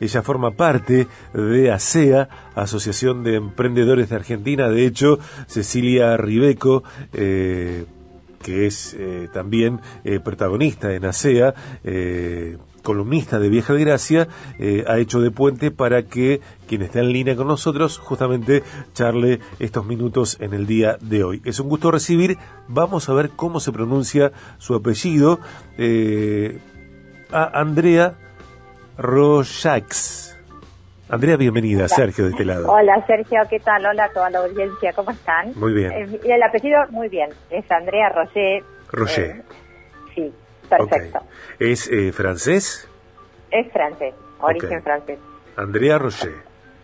ella forma parte de ASEA, Asociación de Emprendedores de Argentina. De hecho, Cecilia Ribeco, eh, que es eh, también eh, protagonista en ASEA, columnista de Vieja de Gracia, ha hecho de puente para que quien está en línea con nosotros justamente charle estos minutos en el día de hoy. Es un gusto recibir, vamos a ver cómo se pronuncia su apellido, a Andrea Rojax. Andrea, bienvenida. Sergio, de este lado. Hola, Sergio, ¿qué tal? Hola a toda la audiencia, ¿cómo están? Muy bien. Eh, el apellido, muy bien. Es Andrea Roger. Roger. Eh, sí, perfecto. ¿Es eh, francés? Es francés, origen francés. Andrea Roger.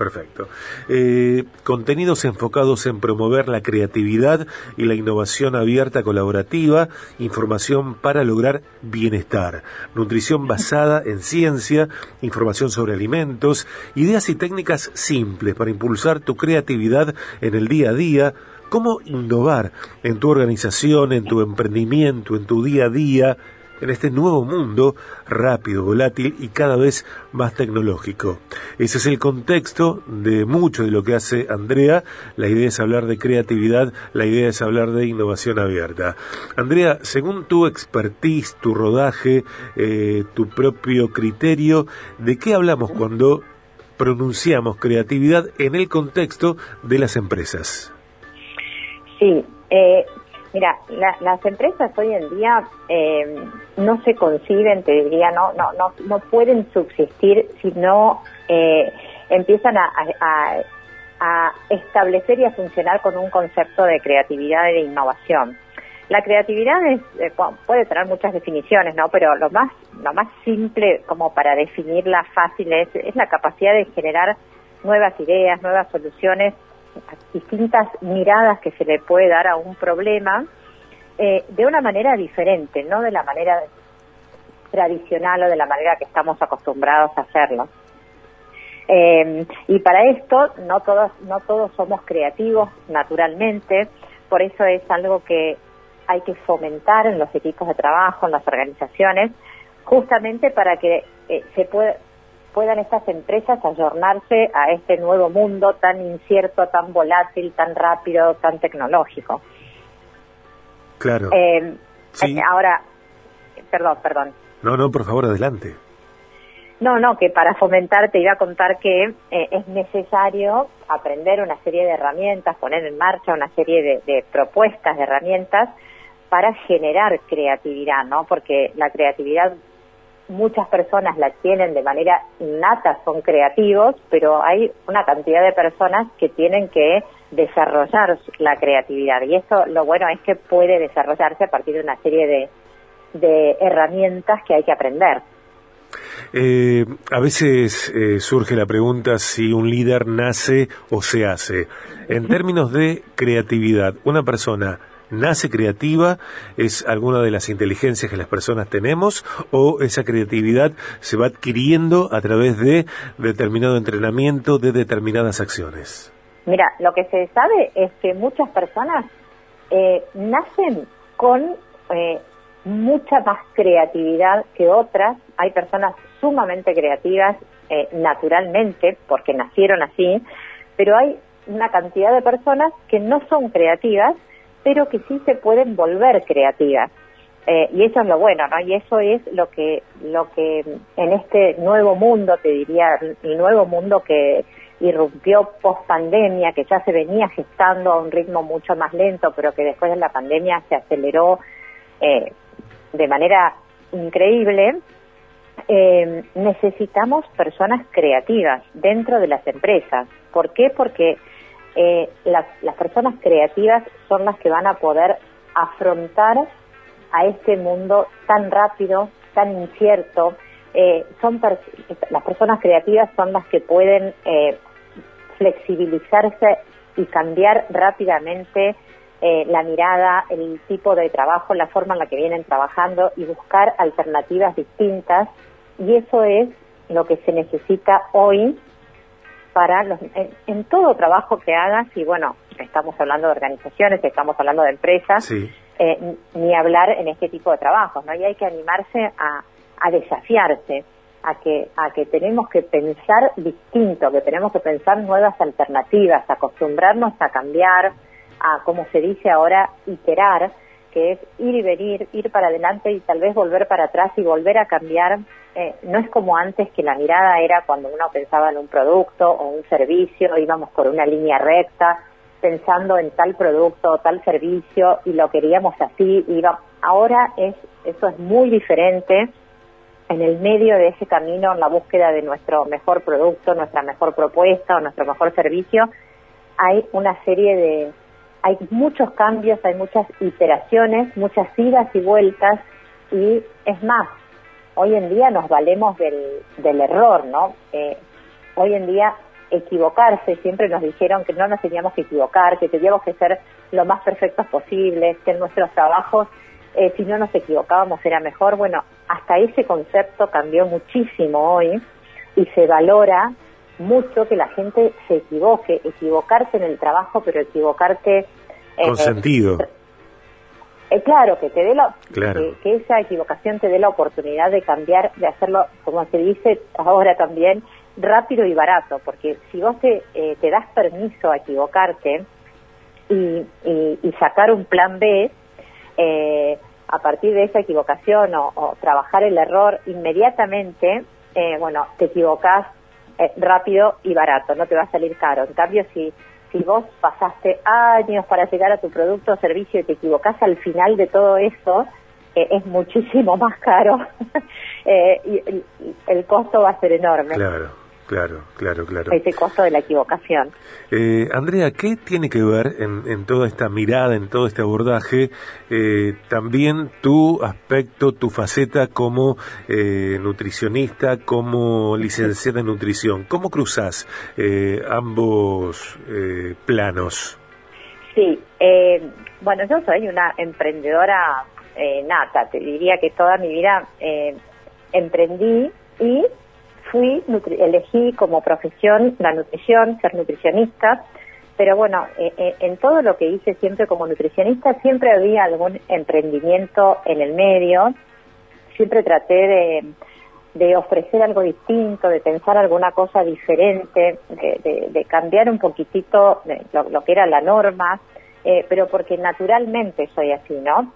Perfecto. Eh, contenidos enfocados en promover la creatividad y la innovación abierta colaborativa, información para lograr bienestar, nutrición basada en ciencia, información sobre alimentos, ideas y técnicas simples para impulsar tu creatividad en el día a día, cómo innovar en tu organización, en tu emprendimiento, en tu día a día, en este nuevo mundo rápido, volátil y cada vez más tecnológico. Ese es el contexto de mucho de lo que hace Andrea. La idea es hablar de creatividad, la idea es hablar de innovación abierta. Andrea, según tu expertise, tu rodaje, eh, tu propio criterio, ¿de qué hablamos cuando pronunciamos creatividad en el contexto de las empresas? Sí, eh, Mira, las empresas hoy en día eh, no se conciben, te diría, no, no, no, no pueden subsistir si no eh, empiezan a, establecer y a funcionar con un concepto de creatividad y de innovación. La creatividad eh, puede tener muchas definiciones, ¿no? Pero lo más, lo más simple como para definirla fácil es, es la capacidad de generar nuevas ideas, nuevas soluciones distintas miradas que se le puede dar a un problema eh, de una manera diferente, no de la manera tradicional o de la manera que estamos acostumbrados a hacerlo. Eh, y para esto no todos no todos somos creativos naturalmente, por eso es algo que hay que fomentar en los equipos de trabajo, en las organizaciones, justamente para que eh, se pueda puedan estas empresas ayornarse a este nuevo mundo tan incierto, tan volátil, tan rápido, tan tecnológico. Claro. Eh, eh, ahora, perdón, perdón. No, no, por favor, adelante. No, no, que para fomentar te iba a contar que eh, es necesario aprender una serie de herramientas, poner en marcha una serie de, de propuestas, de herramientas para generar creatividad, ¿no? Porque la creatividad muchas personas la tienen de manera innata, son creativos, pero hay una cantidad de personas que tienen que desarrollar la creatividad. Y eso lo bueno es que puede desarrollarse a partir de una serie de, de herramientas que hay que aprender. Eh, a veces eh, surge la pregunta si un líder nace o se hace. En términos de creatividad, una persona nace creativa, es alguna de las inteligencias que las personas tenemos o esa creatividad se va adquiriendo a través de determinado entrenamiento, de determinadas acciones? Mira, lo que se sabe es que muchas personas eh, nacen con eh, mucha más creatividad que otras. Hay personas sumamente creativas eh, naturalmente porque nacieron así, pero hay una cantidad de personas que no son creativas pero que sí se pueden volver creativas. Eh, y eso es lo bueno, ¿no? Y eso es lo que, lo que en este nuevo mundo, te diría, el nuevo mundo que irrumpió post pandemia, que ya se venía gestando a un ritmo mucho más lento, pero que después de la pandemia se aceleró eh, de manera increíble, eh, necesitamos personas creativas dentro de las empresas. ¿Por qué? Porque eh, las, personas creativas son las que van a poder afrontar a este mundo tan rápido, tan incierto. Eh, son las personas creativas son las que pueden eh, flexibilizarse y cambiar rápidamente la mirada, el tipo de trabajo, la forma en la que vienen trabajando y buscar alternativas distintas. Y eso es lo que se necesita hoy para los, en, todo trabajo que hagas, y bueno, estamos hablando de organizaciones, estamos hablando de empresas, eh, ni hablar en este tipo de trabajos, ¿no? Y hay que animarse a, a desafiarse. a que, a que tenemos que pensar distinto, que tenemos que pensar nuevas alternativas, acostumbrarnos a cambiar, a, como se dice ahora, iterar, que es ir y venir, ir para adelante y tal vez volver para atrás y volver a cambiar. Eh, no es como antes que la mirada era cuando uno pensaba en un producto o un servicio, íbamos por una línea recta, pensando en tal producto o tal servicio y lo queríamos así. Ahora es, eso es muy diferente en el medio de ese camino, en la búsqueda de nuestro mejor producto, nuestra mejor propuesta o nuestro mejor servicio, hay una serie de, hay muchos cambios, hay muchas iteraciones, muchas idas y vueltas y es más, hoy en día nos valemos del, del error, ¿no? Eh, hoy en día equivocarse, siempre nos dijeron que no nos teníamos que equivocar, que teníamos que ser lo más perfectos posibles, que en nuestros trabajos eh, si no nos equivocábamos era mejor. Bueno, hasta ese concepto cambió muchísimo hoy y se valora mucho que la gente se equivoque, equivocarse en el trabajo, pero equivocarte... Eh, Con sentido. Eh, claro, que te dé la, que, esa equivocación te dé la oportunidad de cambiar, de hacerlo, como se dice ahora también, rápido y barato, porque si vos te, te das permiso a equivocarte y, y sacar un plan B, eh, a partir de esa equivocación o, trabajar el error inmediatamente, eh, bueno, te equivocas eh, rápido y barato, no te va a salir caro. En cambio, si, si vos pasaste años para llegar a tu producto o servicio y te equivocás al final de todo eso, es muchísimo más caro y el, costo va a ser enorme. Claro. Claro, claro, claro. Ese costo de la equivocación. Eh, Andrea, ¿qué tiene que ver en, toda esta mirada, en todo este abordaje, eh, también tu aspecto, tu faceta como eh, nutricionista, como licenciada en nutrición? ¿Cómo cruzas ambos planos? Sí, bueno, yo soy una emprendedora nata, te diría que toda mi vida emprendí y fui, elegí como profesión la nutrición, ser nutricionista, pero bueno, eh, eh, en todo lo que hice siempre como nutricionista siempre había algún emprendimiento en el medio, siempre traté de, ofrecer algo distinto, de pensar alguna cosa diferente, de, cambiar un poquitito lo, que era la norma, eh, pero porque naturalmente soy así, ¿no?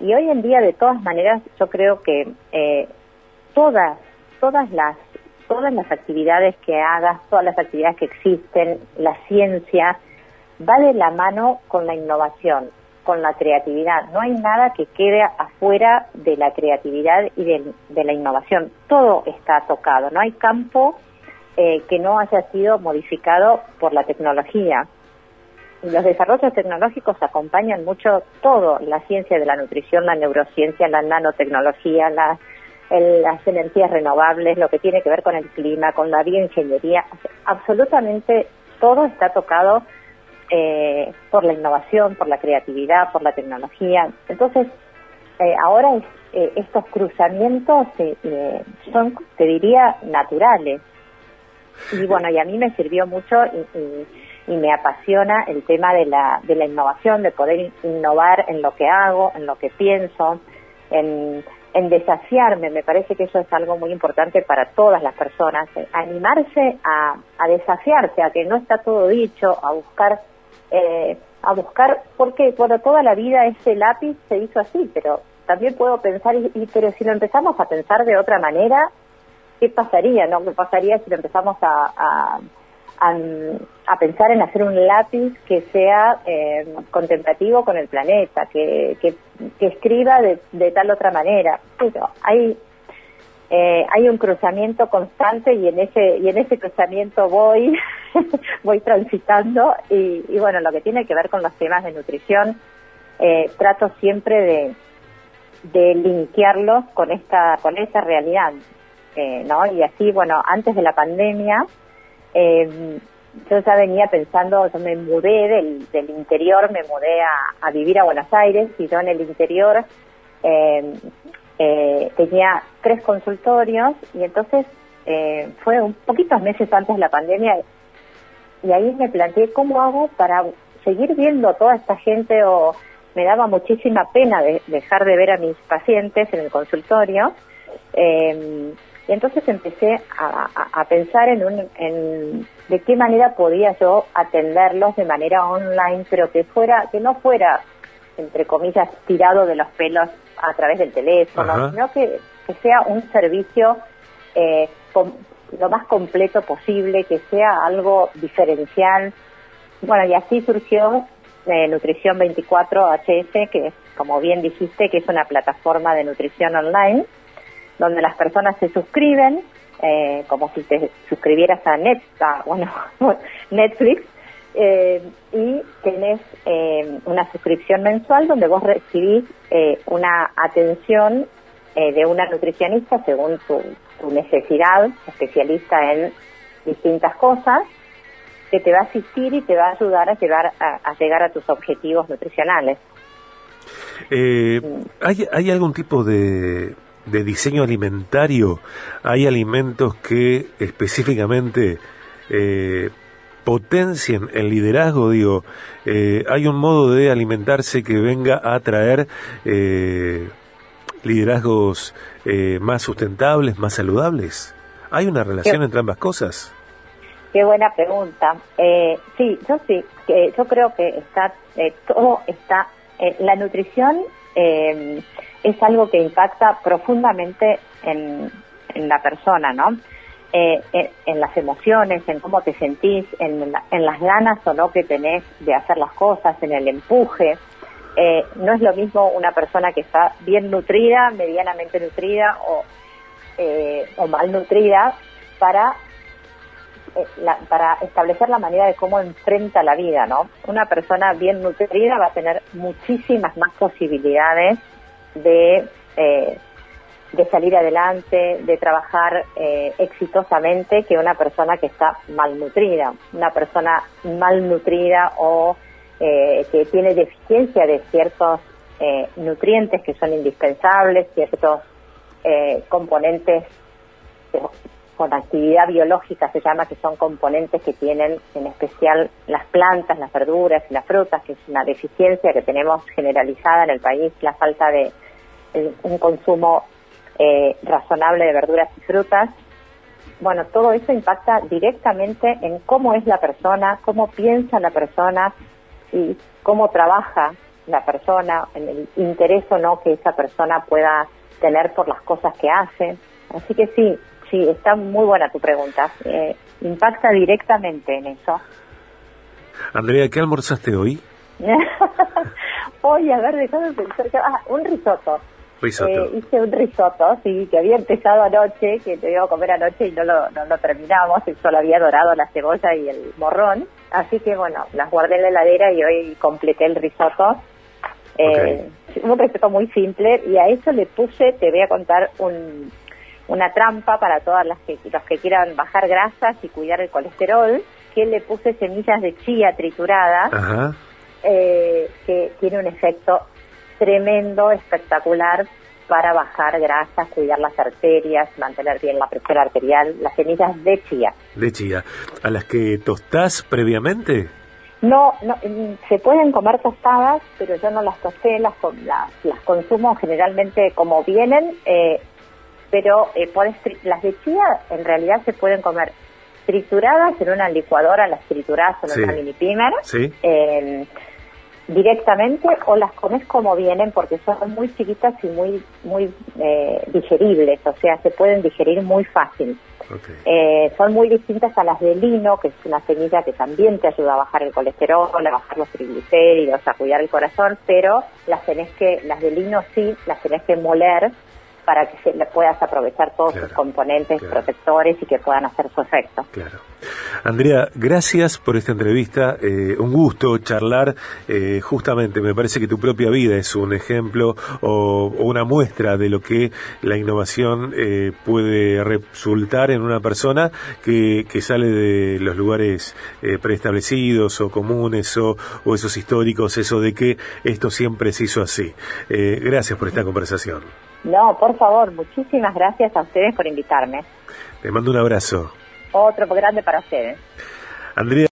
y hoy en día, de todas maneras, yo creo que todas todas las todas las actividades que hagas, todas las actividades que existen, la ciencia, va de la mano con la innovación, con la creatividad. No hay nada que quede afuera de la creatividad y de, la innovación. Todo está tocado. No hay campo eh, que no haya sido modificado por la tecnología. los desarrollos tecnológicos acompañan mucho todo, la ciencia de la nutrición, la neurociencia, la nanotecnología, la las energías renovables, lo que tiene que ver con el clima, con la bioingeniería, absolutamente todo está tocado eh, por la innovación, por la creatividad, por la tecnología. Entonces, eh, ahora eh, estos cruzamientos son, te diría, naturales. Y bueno, y a mí me sirvió mucho y, y, me apasiona el tema de la, de la innovación, de poder innovar en lo que hago, en lo que pienso, en en desafiarme, me parece que eso es algo muy importante para todas las personas, eh, animarse a, desafiarse, a que no está todo dicho, a buscar, eh, a buscar, porque bueno, toda la vida ese lápiz se hizo así, pero también puedo pensar, y, pero si lo empezamos a pensar de otra manera, ¿qué pasaría? ¿No? ¿Qué pasaría si lo empezamos a, pensar en hacer un lápiz que sea eh, contemplativo con el planeta, que, que, escriba de, de, tal otra manera. Pero hay eh, hay un cruzamiento constante y en ese y en ese cruzamiento voy voy transitando y, y, bueno lo que tiene que ver con los temas de nutrición eh, trato siempre de de con esta con esta realidad eh, no y así bueno antes de la pandemia eh, yo ya venía pensando, yo me mudé del, del interior, me mudé a, vivir a Buenos Aires y yo en el interior eh, eh, tenía tres consultorios y entonces eh, fue un poquitos meses antes de la pandemia y ahí me planteé cómo hago para seguir viendo a toda esta gente o me daba muchísima pena de, dejar de ver a mis pacientes en el consultorio. Eh, Y entonces empecé a, pensar en, un, en de qué manera podía yo atenderlos de manera online, pero que fuera, que no fuera, entre comillas, tirado de los pelos a través del teléfono, sino que, que, sea un servicio eh, lo más completo posible, que sea algo diferencial. Bueno, y así surgió eh, Nutrición 24 HS, que es, como bien dijiste, que es una plataforma de nutrición online, donde las personas se suscriben, eh, como si te suscribieras a, Net, bueno, Netflix, eh, y tenés una suscripción mensual donde vos recibís una atención de una nutricionista según tu, tu necesidad, especialista en distintas cosas, que te va a asistir y te va a ayudar a llegar a, llegar a tus objetivos nutricionales. Eh, ¿hay, ¿Hay algún tipo de, de diseño alimentario? ¿Hay alimentos que específicamente eh, potencien el liderazgo? Digo, eh, ¿hay un modo de alimentarse que venga a traer eh, liderazgos eh, más sustentables, más saludables? ¿Hay una relación entre ambas cosas? Qué buena pregunta. Eh, sí, yo sí, yo creo que está eh, todo está la nutrición es algo que impacta profundamente en, la persona, ¿no? en, las emociones, en cómo te sentís, en, en las ganas o no que tenés de hacer las cosas, en el empuje. Eh, no es lo mismo una persona que está bien nutrida, medianamente nutrida o, eh, mal nutrida para, eh, para establecer la manera de cómo enfrenta la vida, ¿no? Una persona bien nutrida va a tener muchísimas más posibilidades de, de salir adelante, de trabajar exitosamente que una persona que está malnutrida. Una persona malnutrida o eh, que tiene deficiencia de ciertos eh, nutrientes que son indispensables, ciertos eh, componentes con actividad biológica se llama que son componentes que tienen en especial las plantas, las verduras y las frutas, que es una deficiencia que tenemos generalizada en el país, la falta de un consumo razonable de verduras y frutas. Bueno, todo eso impacta directamente en cómo es la persona, cómo piensa la persona, y cómo trabaja la persona, en el interés o no que esa persona pueda tener por las cosas que hace. Así que sí, sí, está muy buena tu pregunta. Eh, impacta directamente en eso. Andrea, ¿qué almorzaste hoy? hoy, a ver, déjame pensar. Ah, un risotto. Eh, hice un risotto, sí, que había empezado anoche, que te iba a comer anoche y no lo, no lo terminamos, solo había dorado la cebolla y el morrón. Así que bueno, las guardé en la heladera y hoy completé el risotto. Eh, Un risotto muy simple y a eso le puse, te voy a contar un, una trampa para todas las que, los que quieran bajar grasas y cuidar el colesterol, que le puse semillas de chía trituradas, eh, que tiene un efecto tremendo, espectacular para bajar grasas, cuidar las arterias, mantener bien la presión arterial, las semillas de chía. De chía. ¿A las que tostás previamente? No, no se pueden comer tostadas, pero yo no las tosté, las, las, consumo generalmente como vienen, eh, pero eh, las de chía en realidad se pueden comer trituradas en una licuadora, las trituradas en una mini pimer. Sí. Eh, directamente o las comes como vienen porque son muy chiquitas y muy muy eh, digeribles, o sea, se pueden digerir muy fácil. Eh, son muy distintas a las de lino, que es una semilla que también te ayuda a bajar el colesterol, a bajar los triglicéridos, a cuidar el corazón, pero las tenés que, las de lino sí, las tenés que moler para que se le puedas aprovechar todos sus componentes protectores y que puedan hacer su efecto. Claro. Andrea, gracias por esta entrevista. Eh, un gusto charlar. Eh, justamente, me parece que tu propia vida es un ejemplo o, una muestra de lo que la innovación eh, puede resultar en una persona que, que sale de los lugares preestablecidos o comunes o, o, esos históricos, eso de que esto siempre se hizo así. gracias por esta conversación. No, por favor, muchísimas gracias a ustedes por invitarme. Te mando un abrazo. Otro grande para ustedes. Andrea.